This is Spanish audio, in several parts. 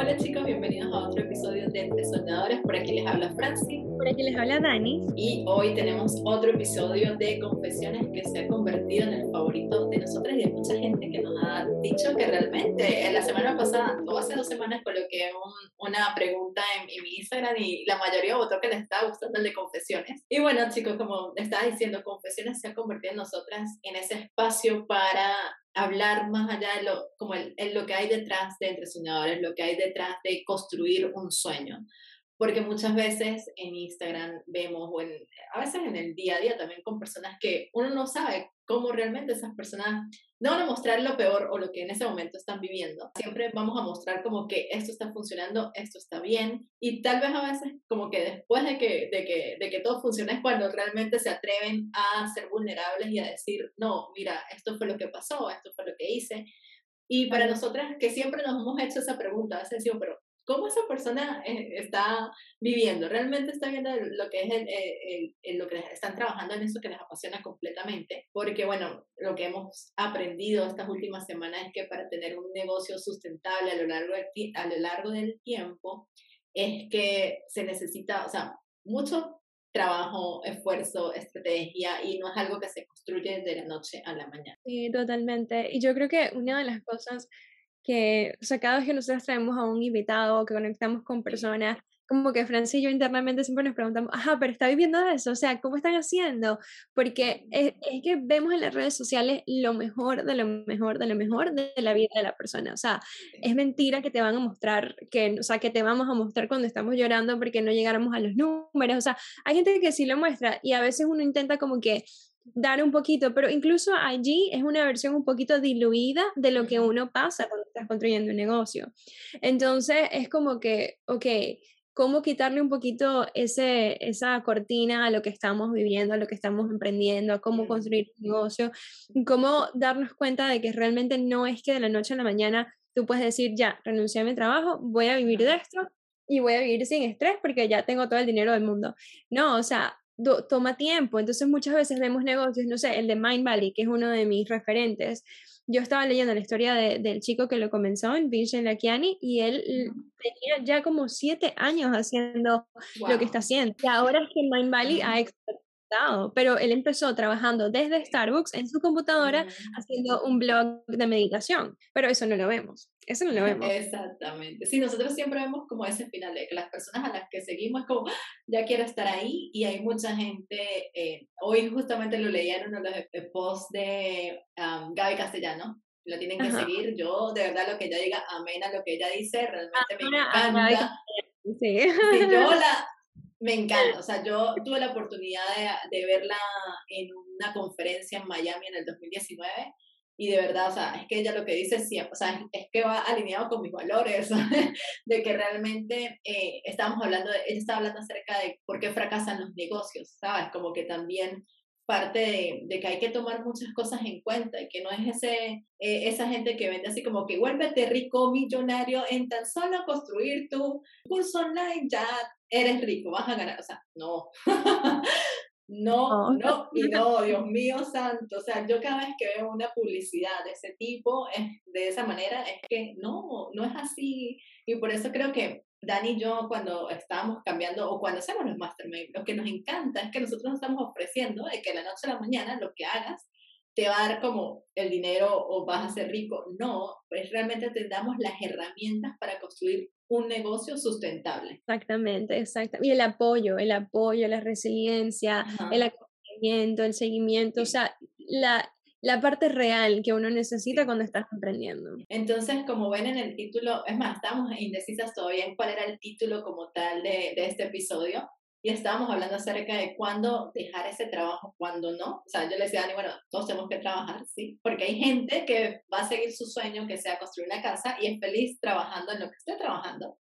Hola chicos, bienvenidos a otro episodio de Entre Soñadores. Por aquí les habla Franci. Por aquí les habla Dani. Y hoy tenemos otro episodio de Confesiones que se ha convertido en el favorito de nosotras y de mucha gente que nos ha dicho que realmente en la semana pasada, o hace dos semanas, coloqué una pregunta en, mi Instagram y la mayoría votó que les estaba gustando el de Confesiones. Y bueno chicos, como estaba diciendo, Confesiones se ha convertido en nosotras en ese espacio para hablar más allá de lo, como el, lo que hay detrás de Entre Soñadores, lo que hay detrás de construir un sueño. Porque muchas veces en Instagram vemos, o en, a veces en el día a día también con personas que uno no sabe cómo realmente esas personas no van a mostrar lo peor o lo que en ese momento están viviendo. Siempre vamos a mostrar como que esto está funcionando, esto está bien y tal vez a veces como que después de que, de que, de que todo funcione es cuando realmente se atreven a ser vulnerables y a decir, no, mira, esto fue lo que pasó, esto fue lo que hice. Y para nosotras que siempre nos hemos hecho esa pregunta, hace pero cómo esa persona eh, está viviendo, realmente está viendo lo que es el, el, lo que están trabajando en eso que les apasiona completamente, porque bueno, lo que hemos aprendido estas últimas semanas es que para tener un negocio sustentable a lo largo, de, a lo largo del tiempo, es que se necesita, o sea, mucho trabajo, esfuerzo, estrategia y no es algo que se construye de la noche a la mañana. Sí, totalmente. Y yo creo que una de las cosas que, o sea, cada vez que nosotros traemos a un invitado, que conectamos con personas, como que Francia y yo internamente siempre nos preguntamos, ajá, pero está viviendo eso, o sea, ¿cómo están haciendo? Porque es, es, que vemos en las redes sociales lo mejor de lo mejor de lo mejor de la vida de la persona, o sea, es mentira que te van a mostrar, que, o sea, que te vamos a mostrar cuando estamos llorando porque no llegáramos a los números, o sea, hay gente que sí lo muestra y a veces uno intenta como que dar un poquito, pero incluso allí es una versión un poquito diluida de lo que uno pasa cuando estás construyendo un negocio. Entonces es como que, ok, ¿cómo quitarle un poquito ese, esa cortina a lo que estamos viviendo, a lo que estamos emprendiendo, a cómo construir un negocio? ¿Cómo darnos cuenta de que realmente no es que de la noche a la mañana tú puedes decir, ya, renuncié a mi trabajo, voy a vivir de esto y voy a vivir sin estrés porque ya tengo todo el dinero del mundo. No, o sea, toma tiempo. Entonces muchas veces vemos negocios, no sé, el de Mind Valley, que es uno de mis referentes. Yo estaba leyendo la historia de, del chico que lo comenzó, Vincent Lakiani, y él tenía ya como siete años haciendo lo que está haciendo. Y ahora es que Mind Valley ha explotado, pero él empezó trabajando desde Starbucks en su computadora haciendo un blog de meditación, pero eso no lo vemos. Eso no lo vemos. Exactamente. Sí, nosotros siempre vemos como ese final de que las personas a las que seguimos como, ah, ya quiero estar ahí y hay mucha gente, eh, hoy justamente lo leía en uno de los posts de Gaby Castellano, lo tienen que seguir, yo de verdad lo que ella diga, amén a lo que ella dice, realmente me encanta. Sí. yo la, me encanta, o sea, yo tuve la oportunidad de, de verla en una conferencia en Miami en el 2019 y de verdad, o sea, es que ella lo que dice siempre, o sea, es, que va alineado con mis valores, de que realmente eh, estábamos hablando, de, ella estaba hablando acerca de por qué fracasan los negocios, ¿sabes? Como que también parte de, que hay que tomar muchas cosas en cuenta y que no es ese, eh, esa gente que vende así como que vuélvete rico, millonario, en tan solo construir tu curso online, ya eres rico, vas a ganar, o sea, no. No, no, y no, Dios mío santo. O sea, yo cada vez que veo una publicidad de ese tipo, es, de esa manera, es que no, no es así. Y por eso creo que Dani y yo, cuando estamos cambiando o cuando hacemos los mastermind, lo que nos encanta es que nosotros nos estamos ofreciendo de que la noche a la mañana lo que hagas te va a dar como el dinero o vas a ser rico. No, pues realmente te damos las herramientas para construir un negocio sustentable. Exactamente, exacto. Y el apoyo, el apoyo, la resiliencia, el acompañamiento, el seguimiento, o sea, la, la parte real que uno necesita cuando estás emprendiendo. Entonces, como ven en el título, es más, estamos indecisas todavía en cuál era el título como tal de, de este episodio, y estábamos hablando acerca de cuándo dejar ese trabajo, cuándo no. O sea, yo le decía a Dani, bueno, todos tenemos que trabajar, sí, porque hay gente que va a seguir su sueño, que sea construir una casa, y es feliz trabajando en lo que esté trabajando.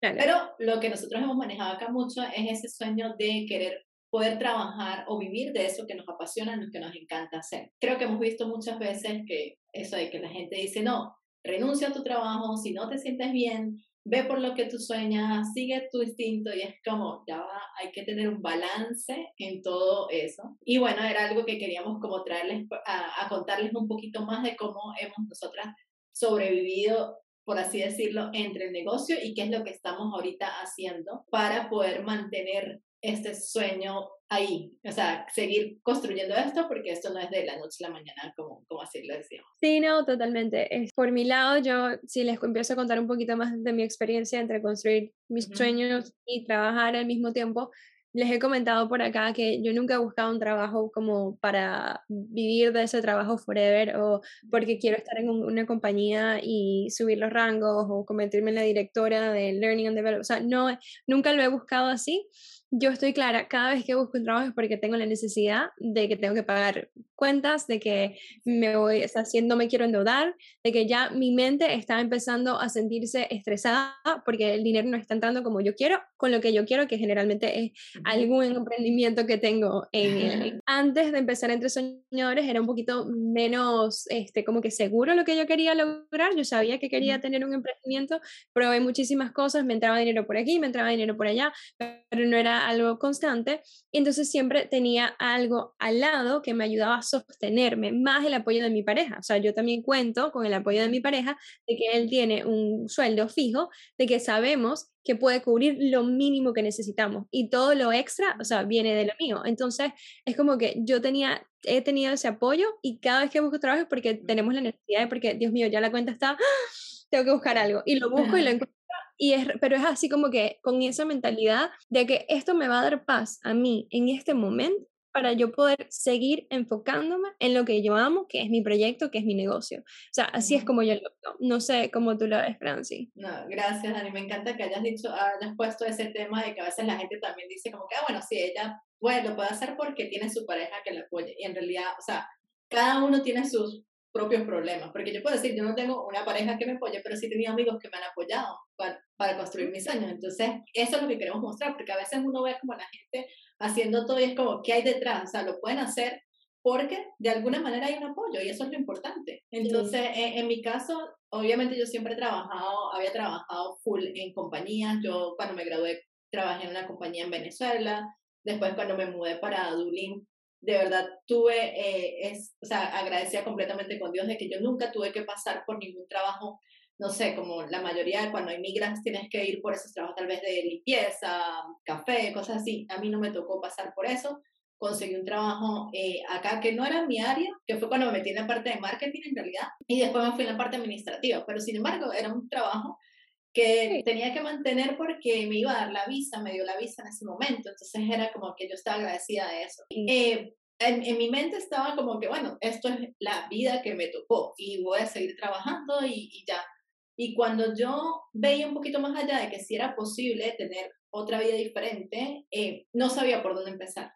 Pero lo que nosotros hemos manejado acá mucho es ese sueño de querer poder trabajar o vivir de eso que nos apasiona, lo que nos encanta hacer. Creo que hemos visto muchas veces que eso de que la gente dice, no, renuncia a tu trabajo, si no te sientes bien, ve por lo que tú sueñas, sigue tu instinto y es como, ya va, hay que tener un balance en todo eso. Y bueno, era algo que queríamos como traerles, a, contarles un poquito más de cómo hemos nosotras sobrevivido por así decirlo, entre el negocio y qué es lo que estamos ahorita haciendo para poder mantener este sueño ahí, o sea, seguir construyendo esto porque esto no es de la noche a la mañana, como, como así lo decíamos. Sí, no, totalmente. Por mi lado, yo si les empiezo a contar un poquito más de mi experiencia entre construir mis sueños y trabajar al mismo tiempo, les he comentado por acá que yo nunca he buscado un trabajo como para vivir de ese trabajo forever o porque quiero estar en una compañía y subir los rangos o convertirme en la directora de Learning and Development. O sea, no, nunca lo he buscado así yo estoy clara, cada vez que busco un trabajo es porque tengo la necesidad de que tengo que pagar cuentas, de que me voy haciendo, me quiero endeudar, de que ya mi mente está empezando a sentirse estresada porque el dinero no está entrando como yo quiero, con lo que yo quiero, que generalmente es algún emprendimiento que tengo. En, antes de empezar entre soñadores era un poquito menos, este, como que seguro lo que yo quería lograr, yo sabía que quería tener un emprendimiento, probé muchísimas cosas, me entraba dinero por aquí, me entraba dinero por allá, pero no era algo constante, y entonces siempre tenía algo al lado que me ayudaba a sostenerme, más el apoyo de mi pareja. O sea, yo también cuento con el apoyo de mi pareja de que él tiene un sueldo fijo, de que sabemos que puede cubrir lo mínimo que necesitamos y todo lo extra, o sea, viene de lo mío. Entonces, es como que yo tenía, he tenido ese apoyo y cada vez que busco trabajo es porque tenemos la necesidad, de porque, Dios mío, ya la cuenta está, ¡ah! tengo que buscar algo y lo busco y lo encuentro y es, pero es así como que con esa mentalidad de que esto me va a dar paz a mí en este momento para yo poder seguir enfocándome en lo que yo amo, que es mi proyecto, que es mi negocio. O sea, así es como yo lo veo. No sé cómo tú lo ves, Franci. No, gracias, Dani. Me encanta que hayas dicho, hayas puesto ese tema de que a veces la gente también dice como que, ah, bueno, sí, ella bueno, lo puede hacer porque tiene su pareja que la apoye. Y en realidad, o sea, cada uno tiene sus propios problemas. Porque yo puedo decir, yo no tengo una pareja que me apoye, pero sí he tenido amigos que me han apoyado para, para, construir mis años. Entonces, eso es lo que queremos mostrar, porque a veces uno ve como la gente haciendo todo y es como, ¿qué hay detrás? O sea, lo pueden hacer porque de alguna manera hay un apoyo y eso es lo importante. Entonces, en, en, mi caso, obviamente yo siempre he trabajado, había trabajado full en compañías. Yo cuando me gradué trabajé en una compañía en Venezuela. Después cuando me mudé para Dublín de verdad tuve, eh, es, o sea, agradecía completamente con Dios de que yo nunca tuve que pasar por ningún trabajo, no sé, como la mayoría cuando emigras tienes que ir por esos trabajos tal vez de limpieza, café, cosas así. A mí no me tocó pasar por eso. Conseguí un trabajo eh, acá que no era mi área, que fue cuando me metí en la parte de marketing en realidad, y después me fui en la parte administrativa, pero sin embargo era un trabajo que tenía que mantener porque me iba a dar la visa, me dio la visa en ese momento, entonces era como que yo estaba agradecida de eso. Eh, en, en, mi mente estaba como que, bueno, esto es la vida que me tocó y voy a seguir trabajando y, y ya. Y cuando yo veía un poquito más allá de que si era posible tener otra vida diferente, eh, no sabía por dónde empezar.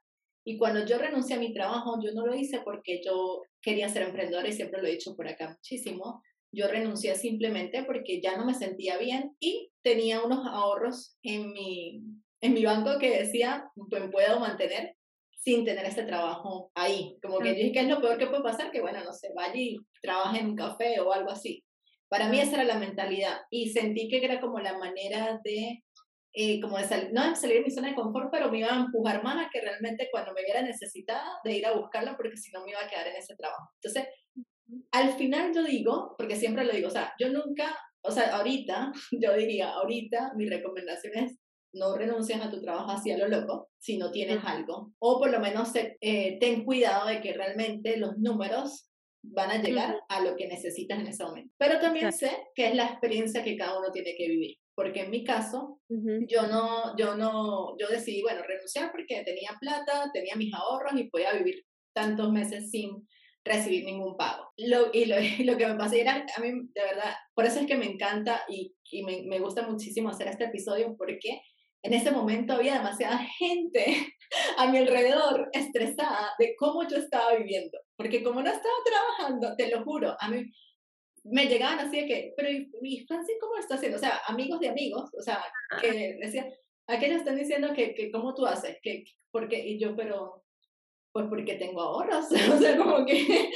Y cuando yo renuncié a mi trabajo, yo no lo hice porque yo quería ser emprendedora y siempre lo he dicho por acá muchísimo, yo renuncié simplemente porque ya no me sentía bien y tenía unos ahorros en mi, en mi banco que decía, pues puedo mantener sin tener este trabajo ahí. Como que yo dije, ¿qué es lo peor que puede pasar? Que bueno, no sé, vaya y trabaje en un café o algo así. Para mí esa era la mentalidad y sentí que era como la manera de, eh, como de salir, no de salir de mi zona de confort, pero me iba a empujar más a que realmente cuando me viera necesitada de ir a buscarla porque si no me iba a quedar en ese trabajo. Entonces, al final yo digo, porque siempre lo digo, o sea, yo nunca, o sea, ahorita, yo diría, ahorita mi recomendación es no renuncies a tu trabajo hacia lo loco si no tienes algo. O por lo menos eh, ten cuidado de que realmente los números van a llegar a lo que necesitas en ese momento. Pero también sé que es la experiencia que cada uno tiene que vivir. Porque en mi caso, yo no, yo no, yo decidí, bueno, renunciar porque tenía plata, tenía mis ahorros y podía vivir tantos meses sin recibir ningún pago. Lo, y, lo, lo, que me pasó era, a mí, de verdad, por eso es que me encanta y, y me, me, gusta muchísimo hacer este episodio, porque en ese momento había demasiada gente a mi alrededor estresada de cómo yo estaba viviendo. Porque como no estaba trabajando, te lo juro, a mí me llegaban así de que, pero ¿y Francis cómo lo está haciendo? O sea, amigos de amigos, o sea, que decían, aquellos están diciendo que, que cómo tú haces, que, porque, y yo, pero pues porque tengo ahorros, o sea, como que...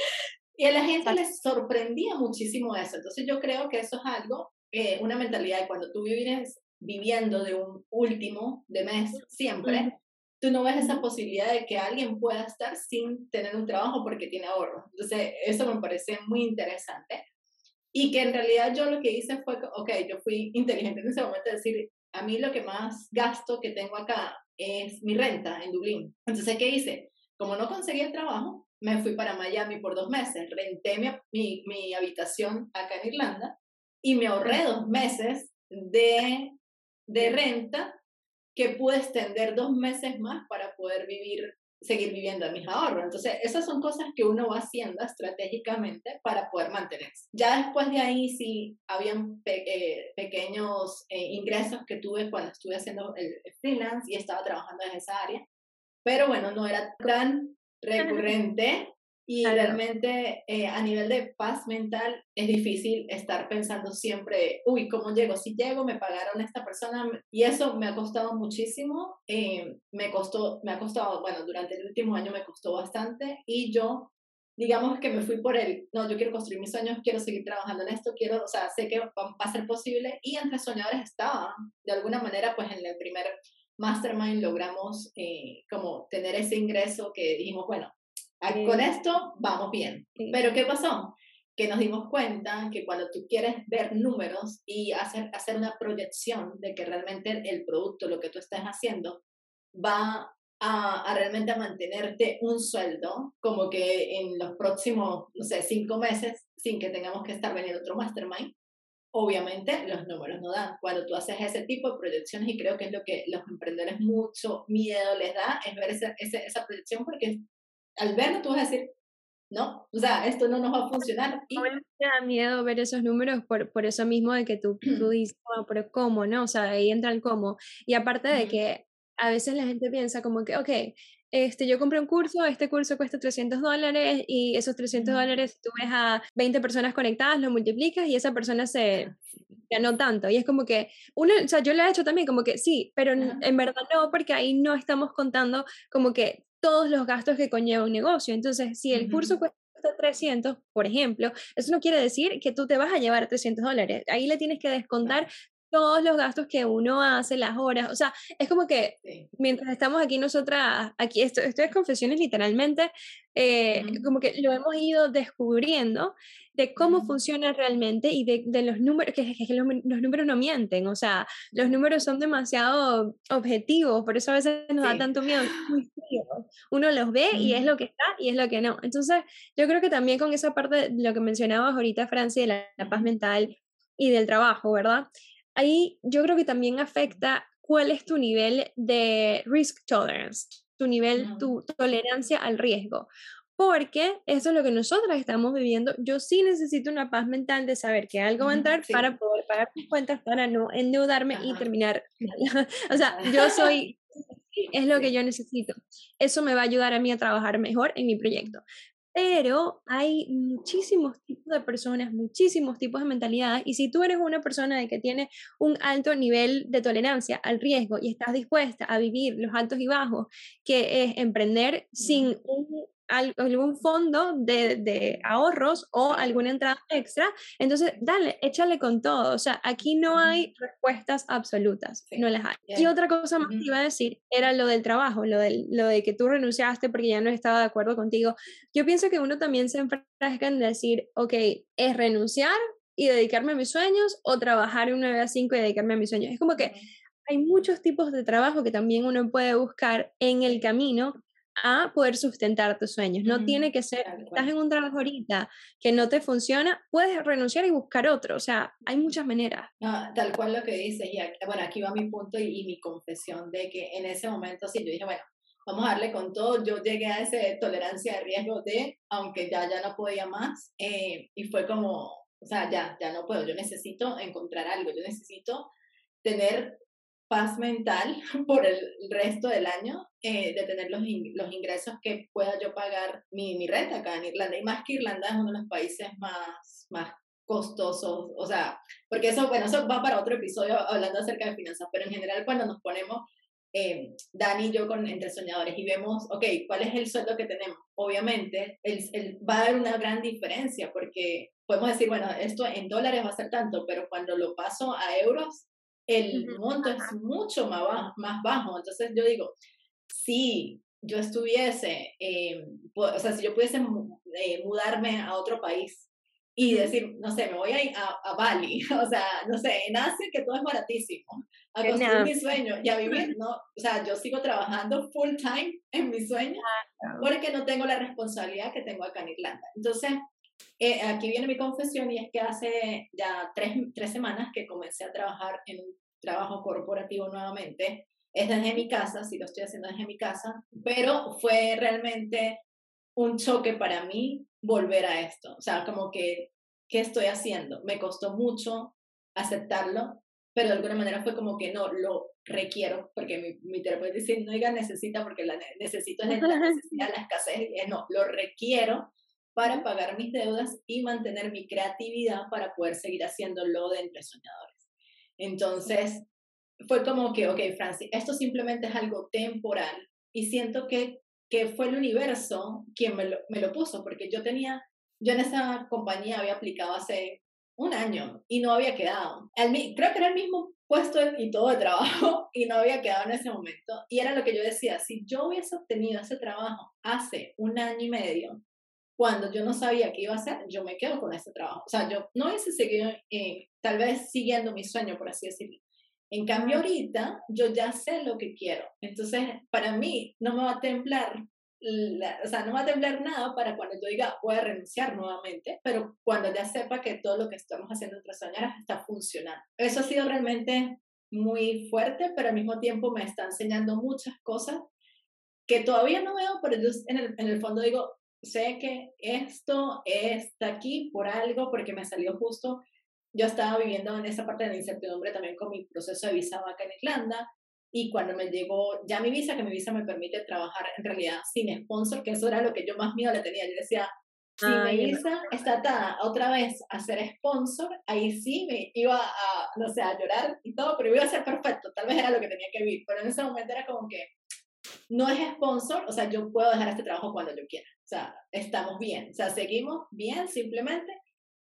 Y a la gente les sorprendía muchísimo eso. Entonces yo creo que eso es algo, eh, una mentalidad de cuando tú vives viviendo de un último de mes siempre, tú no ves esa posibilidad de que alguien pueda estar sin tener un trabajo porque tiene ahorros. Entonces eso me parece muy interesante. Y que en realidad yo lo que hice fue, ok, yo fui inteligente en ese momento de decir, a mí lo que más gasto que tengo acá es mi renta en Dublín. Entonces, ¿qué hice? Como no conseguí el trabajo, me fui para Miami por dos meses, renté mi, mi, mi habitación acá en Irlanda y me ahorré dos meses de, de renta que pude extender dos meses más para poder vivir seguir viviendo de mis ahorros. Entonces, esas son cosas que uno va haciendo estratégicamente para poder mantenerse. Ya después de ahí sí habían eh, pequeños eh, ingresos que tuve cuando estuve haciendo el, freelance y estaba trabajando en esa área, pero bueno, no era tan recurrente y realmente eh, a nivel de paz mental es difícil estar pensando siempre, uy, ¿cómo llego? Si llego, me pagaron esta persona y eso me ha costado muchísimo. Eh, me costó, me ha costado, bueno, durante el último año me costó bastante y yo, digamos que me fui por el, no, yo quiero construir mis sueños, quiero seguir trabajando en esto, quiero, o sea, sé que va, a ser posible y entre soñadores estaba, de alguna manera, pues en el primer mastermind logramos eh, como tener ese ingreso que dijimos, bueno, con esto vamos bien. Pero ¿qué pasó? Que nos dimos cuenta que cuando tú quieres ver números y hacer, hacer una proyección de que realmente el producto, lo que tú estás haciendo, va a, a, realmente mantenerte un sueldo, como que en los próximos, no sé, cinco meses, sin que tengamos que estar vendiendo otro mastermind, obviamente los números no dan. Cuando tú haces ese tipo de proyecciones, y creo que es lo que los emprendedores mucho miedo les da, es ver esa, esa, esa proyección porque al verlo tú vas a decir, no, o sea, esto no nos va a funcionar. Y... me da miedo ver esos números por, por eso mismo de que tú, tú dices, oh, pero ¿cómo? ¿No? O sea, ahí entra el cómo. Y aparte de que a veces la gente piensa como que, ok, este, yo compré un curso, este curso cuesta 300 dólares y esos 300 dólares tú ves a 20 personas conectadas, lo multiplicas y esa persona se ganó tanto. Y es como que, uno, o sea, yo lo he hecho también, como que sí, pero en verdad no, porque ahí no estamos contando como que todos los gastos que conlleva un negocio. Entonces, si el curso cuesta 300, por ejemplo, eso no quiere decir que tú te vas a llevar 300 dólares. Ahí le tienes que descontar todos los gastos que uno hace, las horas, o sea, es como que mientras estamos aquí nosotras, aquí esto, esto es confesiones literalmente, eh, como que lo hemos ido descubriendo de cómo funciona realmente y de, de los números, que, que los, los, números no mienten, o sea, los números son demasiado objetivos, por eso a veces nos da tanto miedo, uno los ve y es lo que está y es lo que no. Entonces, yo creo que también con esa parte de lo que mencionabas ahorita, Francia, de la paz mental y del trabajo, ¿verdad? Ahí yo creo que también afecta cuál es tu nivel de risk tolerance, tu nivel, tu tolerancia al riesgo. Porque eso es lo que nosotras estamos viviendo. Yo sí necesito una paz mental de saber que algo va a entrar para poder pagar mis cuentas, para no endeudarme y terminar. o sea, yo soy, es lo que yo necesito. Eso me va a ayudar a mí a trabajar mejor en mi proyecto pero hay muchísimos tipos de personas, muchísimos tipos de mentalidades, y si tú eres una persona de que tiene un alto nivel de tolerancia al riesgo y estás dispuesta a vivir los altos y bajos, que es emprender sin un algún fondo de, de, ahorros o alguna entrada extra, entonces dale, échale con todo. O sea, aquí no hay respuestas absolutas, no las hay. Y otra cosa más que iba a decir era lo del trabajo, lo, del, lo de que tú renunciaste porque ya no estaba de acuerdo contigo. Yo pienso que uno también se enfrasca en decir, ok, es renunciar y dedicarme a mis sueños o trabajar un 9 a 5 y dedicarme a mis sueños. Es como que hay muchos tipos de trabajo que también uno puede buscar en el camino a poder sustentar tus sueños. No tiene que ser, estás en un trabajo ahorita que no te funciona, puedes renunciar y buscar otro. O sea, hay muchas maneras. tal cual lo que dices. Y aquí, bueno, aquí va mi punto y, mi confesión de que en ese momento sí, yo dije, bueno, vamos a darle con todo. Yo llegué a esa tolerancia de riesgo de, aunque ya, ya no podía más, eh, y fue como, o sea, ya, ya no puedo, yo necesito encontrar algo, yo necesito tener paz mental por el resto del año eh, de tener los, los ingresos que pueda yo pagar mi, mi, renta acá en Irlanda. Y más que Irlanda es uno de los países más, más costosos, o sea, porque eso, bueno, eso va para otro episodio hablando acerca de finanzas, pero en general cuando nos ponemos, eh, Dani y yo con Entre Soñadores y vemos, ok, ¿cuál es el sueldo que tenemos? Obviamente, el, el, va a haber una gran diferencia porque podemos decir, bueno, esto en dólares va a ser tanto, pero cuando lo paso a euros, el monto es mucho más bajo, más bajo. Entonces yo digo, si yo estuviese, eh, o sea, si yo pudiese eh, mudarme a otro país y decir, no sé, me voy a ir a, Bali, o sea, no sé, en Asia que todo es baratísimo, a construir mi sueño y a vivir, ¿no? O sea, yo sigo trabajando full time en mi sueño porque no tengo la responsabilidad que tengo acá en Irlanda. Entonces, eh, aquí viene mi confesión y es que hace ya tres, tres semanas que comencé a trabajar en un trabajo corporativo nuevamente. Es desde mi casa, sí lo estoy haciendo desde mi casa, pero fue realmente un choque para mí volver a esto. O sea, como que, ¿qué estoy haciendo? Me costó mucho aceptarlo, pero de alguna manera fue como que no, lo requiero, porque mi, mi terapeuta dice, no diga necesita, porque la necesito es la necesidad, la escasez, y no, lo requiero para pagar mis deudas y mantener mi creatividad para poder seguir haciéndolo de entre soñadores. Entonces, fue como que, ok, Francis, esto simplemente es algo temporal y siento que que fue el universo quien me lo, me lo puso, porque yo tenía, yo en esa compañía había aplicado hace un año y no había quedado. El, creo que era el mismo puesto y todo de trabajo y no había quedado en ese momento. Y era lo que yo decía, si yo hubiese obtenido ese trabajo hace un año y medio, cuando yo no sabía qué iba a hacer, yo me quedo con ese trabajo. O sea, yo no hubiese seguido eh, tal vez siguiendo mi sueño, por así decirlo. En cambio, ahorita yo ya sé lo que quiero. Entonces, para mí, no me va a temblar, o sea, no me va a temblar nada para cuando yo diga, voy a renunciar nuevamente, pero cuando ya sepa que todo lo que estamos haciendo entre soñaras está funcionando. Eso ha sido realmente muy fuerte, pero al mismo tiempo me está enseñando muchas cosas que todavía no veo, pero yo en el, en el fondo digo, sé que esto está aquí por algo, porque me salió justo yo estaba viviendo en esa parte de la incertidumbre también con mi proceso de visa acá en Irlanda y cuando me llegó ya mi visa, que mi visa me permite trabajar en realidad sin sponsor, que eso era lo que yo más miedo le tenía. Yo decía, si mi visa está atada otra vez a ser sponsor, ahí sí me iba a, no sé, a llorar y todo, pero iba a ser perfecto, tal vez era lo que tenía que vivir, pero en ese momento era como que no es sponsor, o sea, yo puedo dejar este trabajo cuando yo quiera, o sea, estamos bien, o sea, seguimos bien simplemente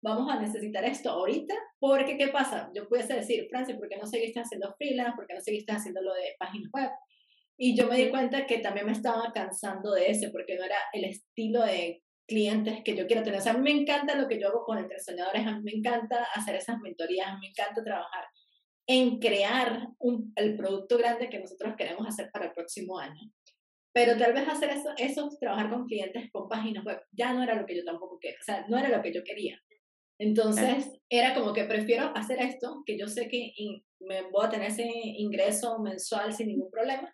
vamos a necesitar esto ahorita, porque ¿qué pasa? Yo pudiese decir, Francia, ¿por qué no seguiste haciendo freelance? ¿Por qué no seguiste haciendo lo de páginas web? Y yo me di cuenta que también me estaba cansando de ese, porque no era el estilo de clientes que yo quiero tener. O sea, a mí me encanta lo que yo hago con entre soñadores, a mí me encanta hacer esas mentorías, a mí me encanta trabajar en crear un, el producto grande que nosotros queremos hacer para el próximo año. Pero tal vez hacer eso, eso, trabajar con clientes con páginas web, ya no era lo que yo tampoco quería, o sea, no era lo que yo quería. Entonces, era como que prefiero hacer esto, que yo sé que me voy a tener ese ingreso mensual sin ningún problema,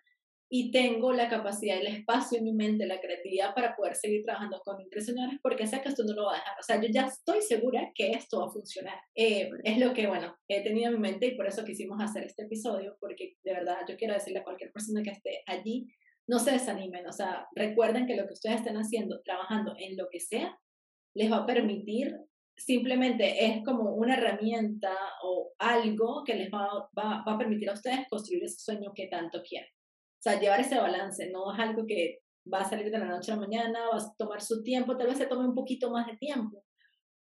y tengo la capacidad, el espacio en mi mente, la creatividad para poder seguir trabajando con señores, porque sé que esto no lo va a dejar. O sea, yo ya estoy segura que esto va a funcionar. Eh, es lo que, bueno, he tenido en mi mente y por eso quisimos hacer este episodio, porque de verdad yo quiero decirle a cualquier persona que esté allí, no se desanimen, o sea, recuerden que lo que ustedes estén haciendo, trabajando en lo que sea, les va a permitir simplemente es como una herramienta o algo que les va, va, va, a permitir a ustedes construir ese sueño que tanto quieren. O sea, llevar ese balance, no es algo que va a salir de la noche a la mañana, va a tomar su tiempo, tal vez se tome un poquito más de tiempo,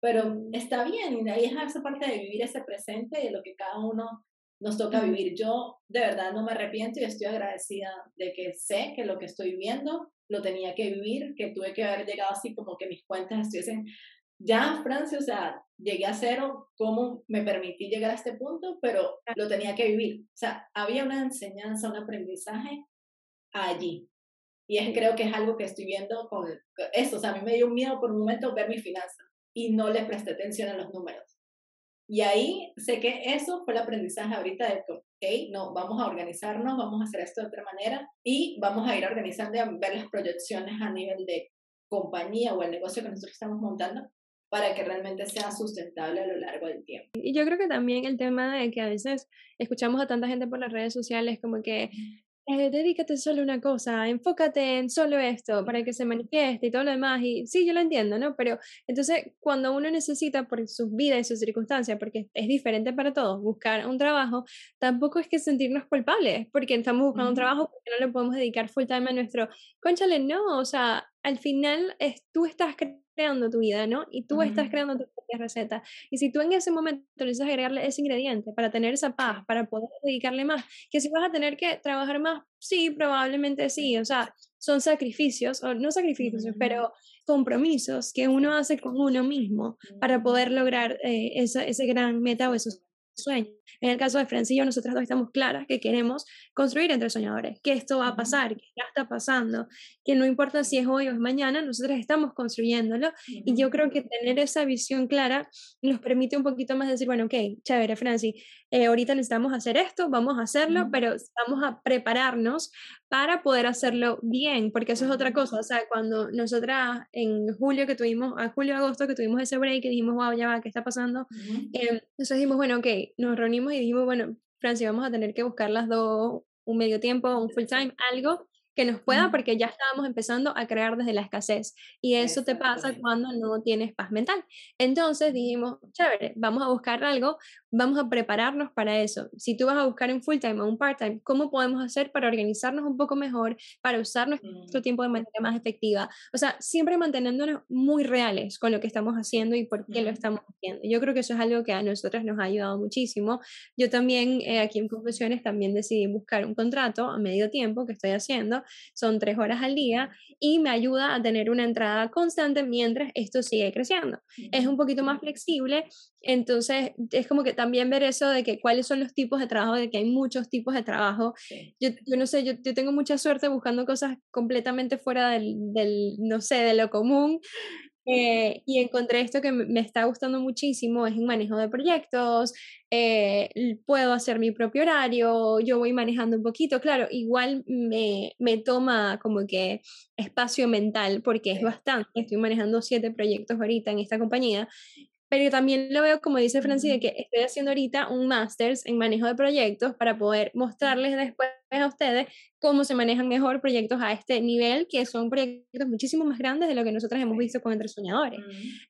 pero está bien y ahí es esa parte de vivir ese presente y de lo que cada uno nos toca vivir. Yo de verdad no me arrepiento y estoy agradecida de que sé que lo que estoy viviendo lo tenía que vivir, que tuve que haber llegado así como que mis cuentas estuviesen ya Francia, o sea, llegué a cero, cómo me permití llegar a este punto, pero lo tenía que vivir. O sea, había una enseñanza, un aprendizaje allí. Y es, creo que es algo que estoy viendo con eso. O sea, a mí me dio miedo por un momento ver mi finanza y no le presté atención a los números. Y ahí sé que eso fue el aprendizaje ahorita de que, ok, no, vamos a organizarnos, vamos a hacer esto de otra manera y vamos a ir organizando y a ver las proyecciones a nivel de compañía o el negocio que nosotros estamos montando para que realmente sea sustentable a lo largo del tiempo. Y yo creo que también el tema de que a veces escuchamos a tanta gente por las redes sociales como que eh, dedícate solo a una cosa, enfócate en solo esto para que se manifieste y todo lo demás. Y sí, yo lo entiendo, ¿no? Pero entonces cuando uno necesita por sus vidas y sus circunstancias, porque es diferente para todos, buscar un trabajo, tampoco es que sentirnos culpables, porque estamos buscando un trabajo porque no le podemos dedicar full time a nuestro, conchale, no, o sea, al final es, tú estás creando tu vida, ¿no? Y tú estás creando tu propia receta. Y si tú en ese momento necesitas agregarle ese ingrediente para tener esa paz, para poder dedicarle más, que si vas a tener que trabajar más, sí, probablemente sí, o sea, son sacrificios, o no sacrificios, pero compromisos que uno hace con uno mismo para poder lograr eh, esa, ese gran meta o esos sueño. En el caso de Francillo, nosotros dos estamos claras que queremos construir entre soñadores, que esto va a pasar, que ya está pasando, que no importa si es hoy o es mañana, nosotros estamos construyéndolo. Y yo creo que tener esa visión clara nos permite un poquito más decir, bueno, ok, chévere, Franci, eh, ahorita necesitamos hacer esto, vamos a hacerlo, pero vamos a prepararnos para poder hacerlo bien, porque eso es otra cosa, o sea, cuando nosotras en julio que tuvimos, a julio, agosto que tuvimos ese break y dijimos, wow, ya va, ¿qué está pasando? Eh, entonces dijimos, bueno, ok, nos reunimos y dijimos, bueno, Francia, vamos a tener que buscar las dos, un medio tiempo, un full time, algo que nos pueda, porque ya estábamos empezando a crear desde la escasez. Y eso te pasa cuando no tienes paz mental. Entonces dijimos, chévere, vamos a buscar algo, vamos a prepararnos para eso. Si tú vas a buscar un full time o un part time, ¿cómo podemos hacer para organizarnos un poco mejor, para usar nuestro mm. tiempo de manera más efectiva? O sea, siempre manteniéndonos muy reales con lo que estamos haciendo y por qué lo estamos haciendo. Yo creo que eso es algo que a nosotras nos ha ayudado muchísimo. Yo también, eh, aquí en Confesiones, también decidí buscar un contrato a medio tiempo que estoy haciendo son tres horas al día y me ayuda a tener una entrada constante mientras esto sigue creciendo. Es un poquito más flexible, entonces es como que también ver eso de que cuáles son los tipos de trabajo, de que hay muchos tipos de trabajo. Yo, yo, no sé, yo, yo, tengo mucha suerte buscando cosas completamente fuera del, del, no sé, de lo común. Eh, y encontré esto que me está gustando muchísimo, es un manejo de proyectos, eh, puedo hacer mi propio horario, yo voy manejando un poquito, claro, igual me, me toma como que espacio mental porque es bastante, estoy manejando siete proyectos ahorita en esta compañía, pero también lo veo, como dice Francis, de que estoy haciendo ahorita un máster en manejo de proyectos para poder mostrarles después a ustedes cómo se manejan mejor proyectos a este nivel, que son proyectos muchísimo más grandes de lo que nosotros hemos visto con Entre Soñadores.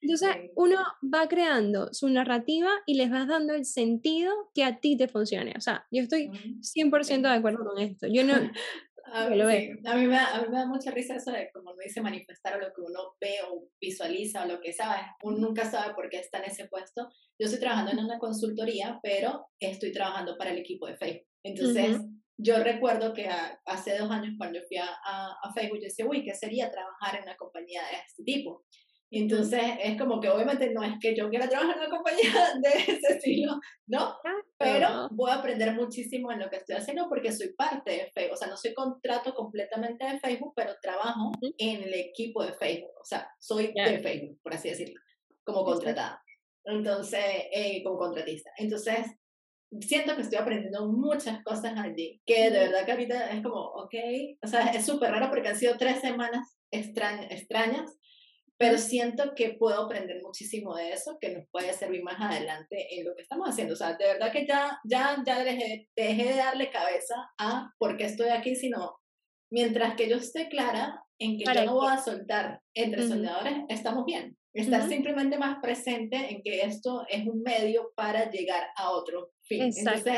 Entonces, uno va creando su narrativa y les vas dando el sentido que a ti te funcione. O sea, yo estoy 100% de acuerdo con esto. Yo no, A, mí, a, mí me da, me da mucha risa eso de, como me dice, manifestar o lo que uno ve o visualiza o lo que sabe. Uno nunca sabe por qué está en ese puesto. Yo estoy trabajando en una consultoría, pero estoy trabajando para el equipo de Facebook. Entonces, yo recuerdo que hace dos años cuando fui a, a, Facebook, yo decía, uy, ¿qué sería trabajar en una compañía de este tipo? Entonces es como que obviamente no es que yo quiera trabajar en una compañía de ese estilo, ¿no? Pero voy a aprender muchísimo en lo que estoy haciendo porque soy parte de Facebook. O sea, no soy contrato completamente de Facebook, pero trabajo en el equipo de Facebook. O sea, soy de Facebook, por así decirlo, como contratada. Entonces, eh, como contratista. Entonces, siento que estoy aprendiendo muchas cosas allí, que de verdad que ahorita es como, ok, o sea, es súper raro porque han sido tres semanas extrañas pero siento que puedo aprender muchísimo de eso, que nos puede servir más adelante en lo que estamos haciendo. O sea, de verdad que ya, ya, ya dejé, dejé de darle cabeza a por qué estoy aquí, sino mientras que yo esté clara en que yo no voy a soltar entre soñadores, estamos bien. Estar simplemente más presente en que esto es un medio para llegar a otro fin. Entonces,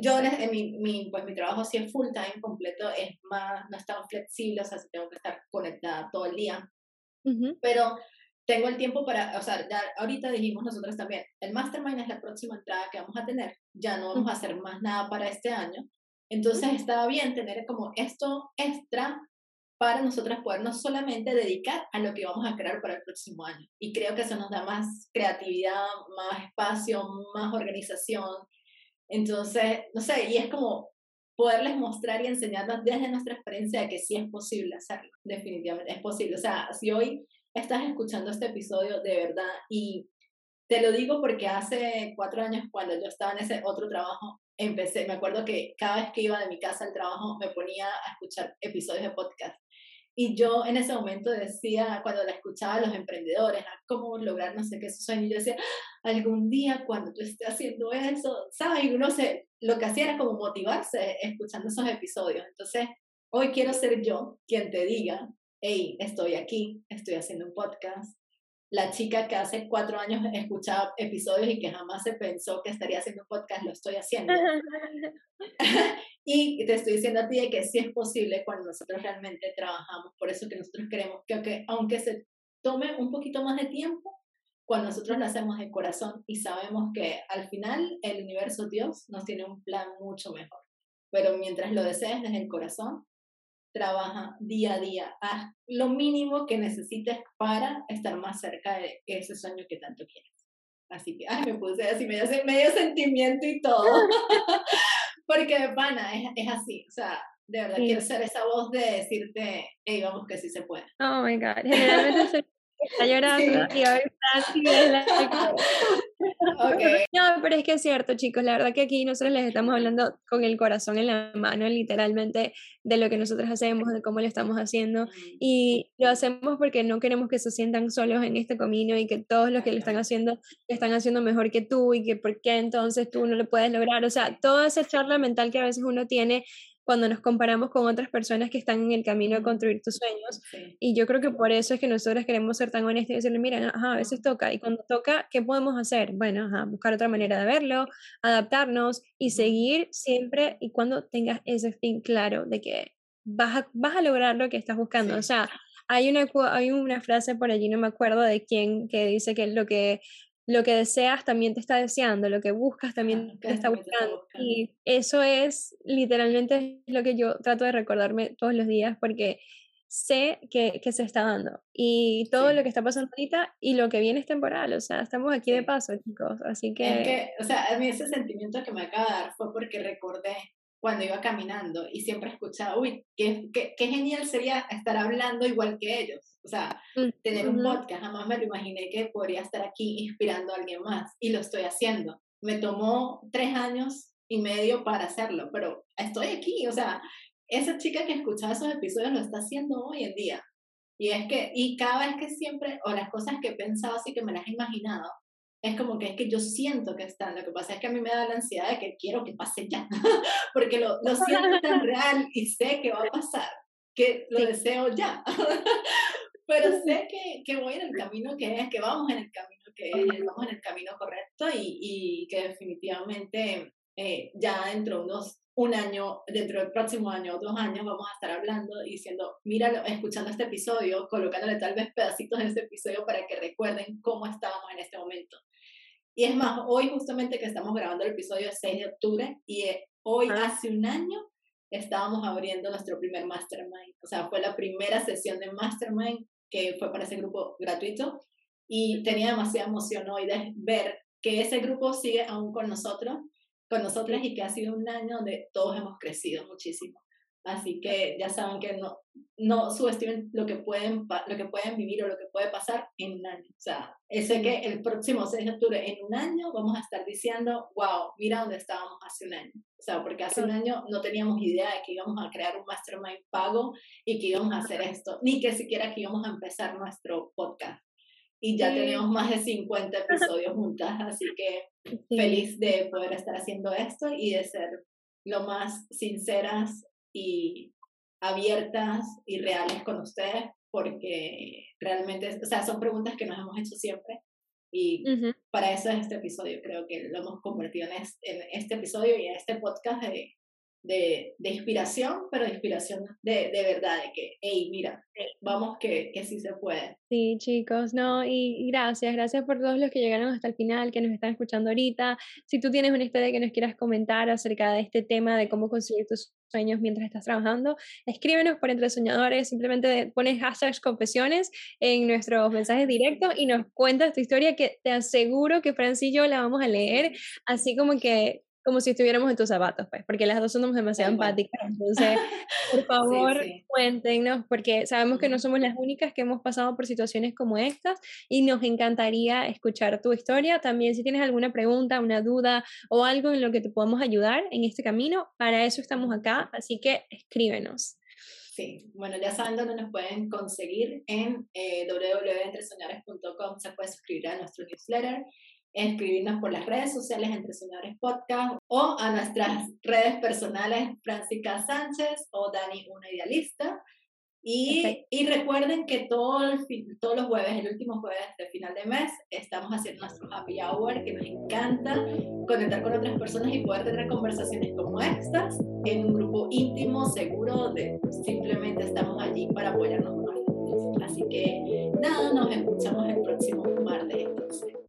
yo en mi, mi, pues mi trabajo si es full time completo, es más, no es tan flexible, o sea, si tengo que estar conectada todo el día, pero tengo el tiempo para, o sea, ya ahorita dijimos nosotros también, el mastermind es la próxima entrada que vamos a tener, ya no vamos a hacer más nada para este año, entonces estaba bien tener como esto extra para nosotras poder no solamente dedicar a lo que vamos a crear para el próximo año. Y creo que eso nos da más creatividad, más espacio, más organización. Entonces, no sé, y es como poderles mostrar y enseñarnos desde nuestra experiencia de que sí es posible hacerlo, definitivamente es posible. O sea, si hoy estás escuchando este episodio de verdad y te lo digo porque hace cuatro años cuando yo estaba en ese otro trabajo, empecé, me acuerdo que cada vez que iba de mi casa al trabajo me ponía a escuchar episodios de podcast y yo en ese momento decía, cuando la escuchaba a los emprendedores, a cómo lograr no sé qué sueño, yo decía, ah, algún día cuando tú estés haciendo eso, ¿sabes? Y uno se, lo que hacía era como motivarse escuchando esos episodios. Entonces, hoy quiero ser yo quien te diga, hey, estoy aquí, estoy haciendo un podcast. La chica que hace cuatro años escuchaba episodios y que jamás se pensó que estaría haciendo un podcast, lo estoy haciendo. Y te estoy diciendo a ti de que sí es posible cuando nosotros realmente trabajamos. Por eso que nosotros queremos que aunque, aunque se tome un poquito más de tiempo, cuando nosotros lo hacemos de corazón y sabemos que al final el universo Dios nos tiene un plan mucho mejor. Pero mientras lo desees desde el corazón, trabaja día a día, haz lo mínimo que necesites para estar más cerca de ese sueño que tanto quieres. Así que, ay, me puse así medio, medio sentimiento y todo. Porque, pana, es, es así. O sea, de verdad quiero ser esa voz de decirte, hey, vamos que sí se puede. Oh my God. Generalmente soy está llorando y hoy está okay. No, pero es que es cierto, chicos, la verdad que aquí nosotros les estamos hablando con el corazón en la mano, literalmente, de lo que nosotros hacemos, de cómo lo estamos haciendo, y lo hacemos porque no queremos que se sientan solos en este camino y que todos los que lo están haciendo, lo están haciendo mejor que tú y que por qué entonces tú no lo puedes lograr, o sea, toda esa charla mental que a veces uno tiene cuando nos comparamos con otras personas que están en el camino de construir tus sueños. Y yo creo que por eso es que nosotros queremos ser tan honestos y decirle, mira, ajá, a veces toca. Y cuando toca, ¿qué podemos hacer? Bueno, ajá, buscar otra manera de verlo, adaptarnos y seguir siempre y cuando tengas ese fin claro de que vas a, vas a lograr lo que estás buscando. O sea, hay una, hay una frase por allí, no me acuerdo de quién, que dice que lo que lo que deseas también te está deseando, lo que buscas también te está buscando. Y eso es literalmente lo que yo trato de recordarme todos los días porque sé que, que se está dando. Y todo lo que está pasando ahorita y lo que viene es temporal. O sea, estamos aquí de paso, chicos. Así que... Es que, o sea, a mí ese sentimiento que me acaba de dar fue porque recordé cuando iba caminando y siempre escuchaba, uy, qué, qué, qué, genial sería estar hablando igual que ellos. O sea, mm, tener un podcast, jamás me lo imaginé que podría estar aquí inspirando a alguien más y lo estoy haciendo. Me tomó tres años y medio para hacerlo, pero estoy aquí. O sea, esa chica que escuchaba esos episodios lo está haciendo hoy en día. Y es que, y cada vez que siempre, o las cosas que he pensado así que me las he imaginado, es como que es que yo siento que están. Lo que pasa es que a mí me da la ansiedad de que quiero que pase ya, porque lo, lo siento tan real y sé que va a pasar, que lo deseo ya. Pero sé que, que, voy en el camino que es, que vamos en el camino que es, vamos en el camino correcto y, y que definitivamente eh, ya dentro de unos un año, dentro del próximo año o dos años, vamos a estar hablando y diciendo, míralo, escuchando este episodio, colocándole tal vez pedacitos de este episodio para que recuerden cómo estábamos en este momento. Y es más, hoy justamente que estamos grabando el episodio 6 de octubre y eh, hoy hace un año estábamos abriendo nuestro primer mastermind. O sea, fue la primera sesión de mastermind que fue para ese grupo gratuito y tenía demasiada emoción hoy de ver que ese grupo sigue aún con nosotros, con nosotras y que ha sido un año donde todos hemos crecido muchísimo. Así que ya saben que no, no subestimen lo que, pueden, lo que pueden vivir o lo que puede pasar en un año. O sea, sé que el próximo 6 de octubre, en un año, vamos a estar diciendo, wow, mira dónde estábamos hace un año. O sea, porque hace un año no teníamos idea de que íbamos a crear un mastermind pago y que íbamos a hacer esto, ni que siquiera que íbamos a empezar nuestro podcast. Y ya tenemos más de 50 episodios juntas, así que feliz de poder estar haciendo esto y de ser lo más sinceras y abiertas y reales con ustedes, porque realmente, o sea, son preguntas que nos hemos hecho siempre y para eso es este episodio, creo que lo hemos convertido en este, en este episodio y en este podcast de, de, de, inspiración, pero de inspiración de, de verdad, de que, hey, mira, vamos que, que sí se puede. Sí, chicos, no, y gracias, gracias por todos los que llegaron hasta el final, que nos están escuchando ahorita. Si tú tienes una historia que nos quieras comentar acerca de este tema de cómo conseguir tus sueños mientras estás trabajando, escríbenos por Entre Soñadores, simplemente pones hashtags confesiones en nuestros mensajes directos y nos cuentas tu historia que te aseguro que Francis y yo la vamos a leer, así como que como si estuviéramos en tus zapatos, pues, porque las dos somos demasiado empáticas. Entonces, por favor, cuéntenos, porque sabemos que no somos las únicas que hemos pasado por situaciones como estas y nos encantaría escuchar tu historia. También, si tienes alguna pregunta, una duda o algo en lo que te podamos ayudar en este camino, para eso estamos acá. Así que escríbenos. Sí, bueno, ya saben dónde nos pueden conseguir en eh, www.entresoñadores.com. Se puede suscribir a nuestro newsletter escribirnos por las redes sociales Entre Soñadores Podcast o a nuestras redes personales Francisca Sánchez o Dani Una Idealista. Y, y, recuerden que todo el todos los jueves, el último jueves de final de mes, estamos haciendo nuestro happy hour, que nos encanta conectar con otras personas y poder tener conversaciones como estas en un grupo íntimo, seguro, de simplemente estamos allí para apoyarnos Así que nada, nos escuchamos el próximo martes entonces.